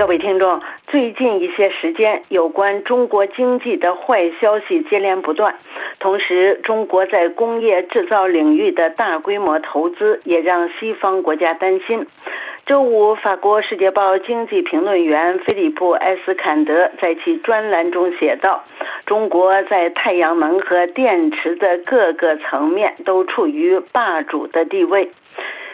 各位听众，最近一些时间，有关中国经济的坏消息接连不断，同时，中国在工业制造领域的大规模投资也让西方国家担心。周五，法国《世界报》经济评论员菲利普·埃斯坎德在其专栏中写道：“中国在太阳能和电池的各个层面都处于霸主的地位。”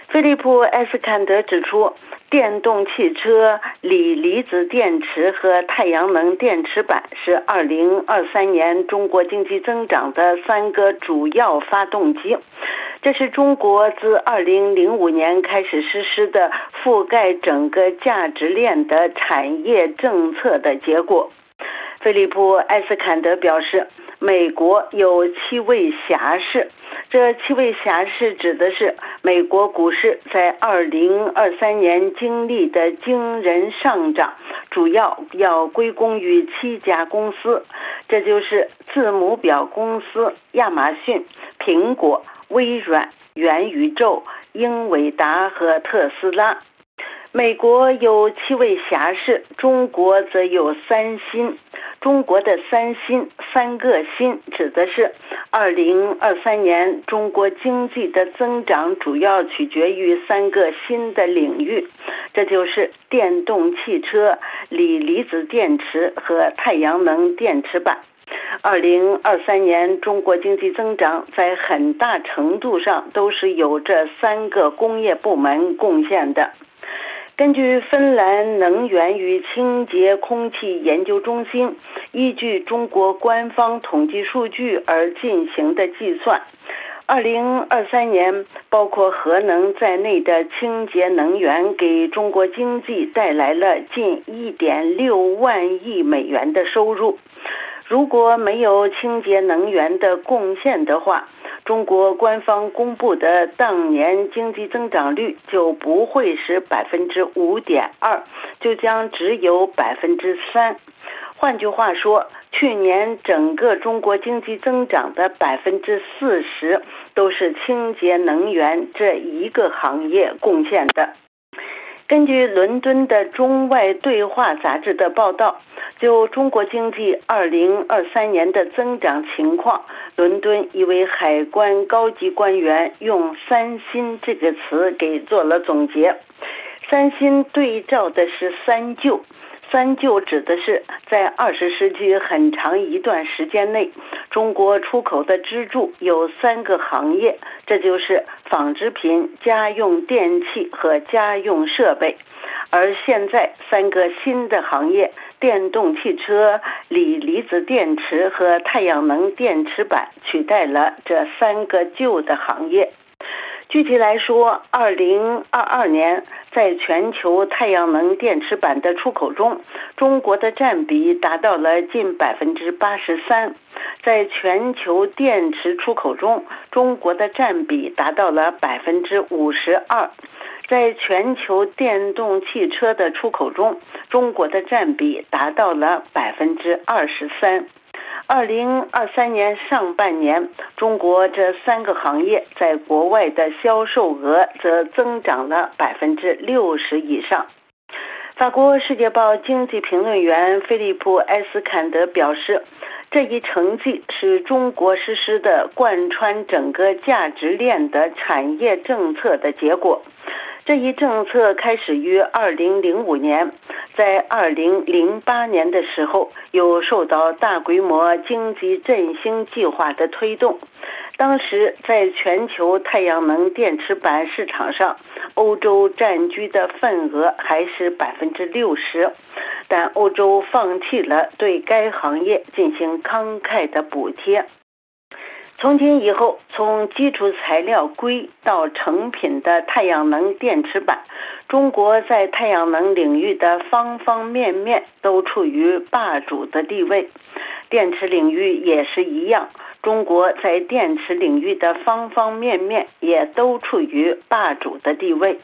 菲利普·埃斯坎德指出。电动汽车、锂离子电池和太阳能电池板是2023年中国经济增长的三个主要发动机。这是中国自2005年开始实施的覆盖整个价值链的产业政策的结果。菲利普·埃斯坎德表示。美国有七位侠士，这七位侠士指的是美国股市在二零二三年经历的惊人上涨，主要要归功于七家公司，这就是字母表公司亚马逊、苹果、微软、元宇宙、英伟达和特斯拉。美国有七位侠士，中国则有三星。中国的三新三个新指的是，二零二三年中国经济的增长主要取决于三个新的领域，这就是电动汽车、锂离子电池和太阳能电池板。二零二三年中国经济增长在很大程度上都是由这三个工业部门贡献的。根据芬兰能源与清洁空气研究中心依据中国官方统计数据而进行的计算，二零二三年包括核能在内的清洁能源给中国经济带来了近一点六万亿美元的收入。如果没有清洁能源的贡献的话，中国官方公布的当年经济增长率就不会是百分之五点二，就将只有百分之三。换句话说，去年整个中国经济增长的百分之四十都是清洁能源这一个行业贡献的。根据伦敦的中外对话杂志的报道，就中国经济2023年的增长情况，伦敦一位海关高级官员用“三新”这个词给做了总结。三新对照的是三旧。三就指的是在二十世纪很长一段时间内，中国出口的支柱有三个行业，这就是纺织品、家用电器和家用设备。而现在，三个新的行业——电动汽车、锂离子电池和太阳能电池板，取代了这三个旧的行业。具体来说，二零二二年，在全球太阳能电池板的出口中，中国的占比达到了近百分之八十三；在全球电池出口中，中国的占比达到了百分之五十二；在全球电动汽车的出口中，中国的占比达到了百分之二十三。二零二三年上半年，中国这三个行业在国外的销售额则增长了百分之六十以上。法国《世界报》经济评论员菲利普·埃斯坎德表示，这一成绩是中国实施的贯穿整个价值链的产业政策的结果。这一政策开始于二零零五年，在二零零八年的时候，又受到大规模经济振兴计划的推动。当时，在全球太阳能电池板市场上，欧洲占据的份额还是百分之六十，但欧洲放弃了对该行业进行慷慨的补贴。从今以后，从基础材料硅到成品的太阳能电池板，中国在太阳能领域的方方面面都处于霸主的地位。电池领域也是一样，中国在电池领域的方方面面也都处于霸主的地位，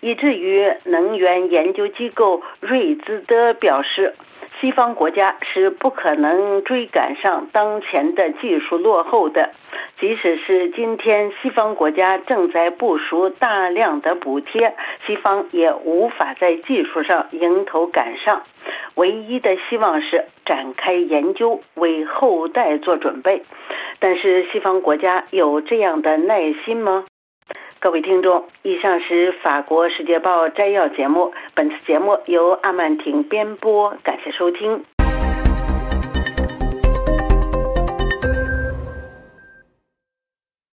以至于能源研究机构瑞兹德表示。西方国家是不可能追赶上当前的技术落后的。即使是今天西方国家正在部署大量的补贴，西方也无法在技术上迎头赶上。唯一的希望是展开研究，为后代做准备。但是西方国家有这样的耐心吗？各位听众，以上是法国《世界报》摘要节目。本次节目由阿曼婷编播，感谢收听。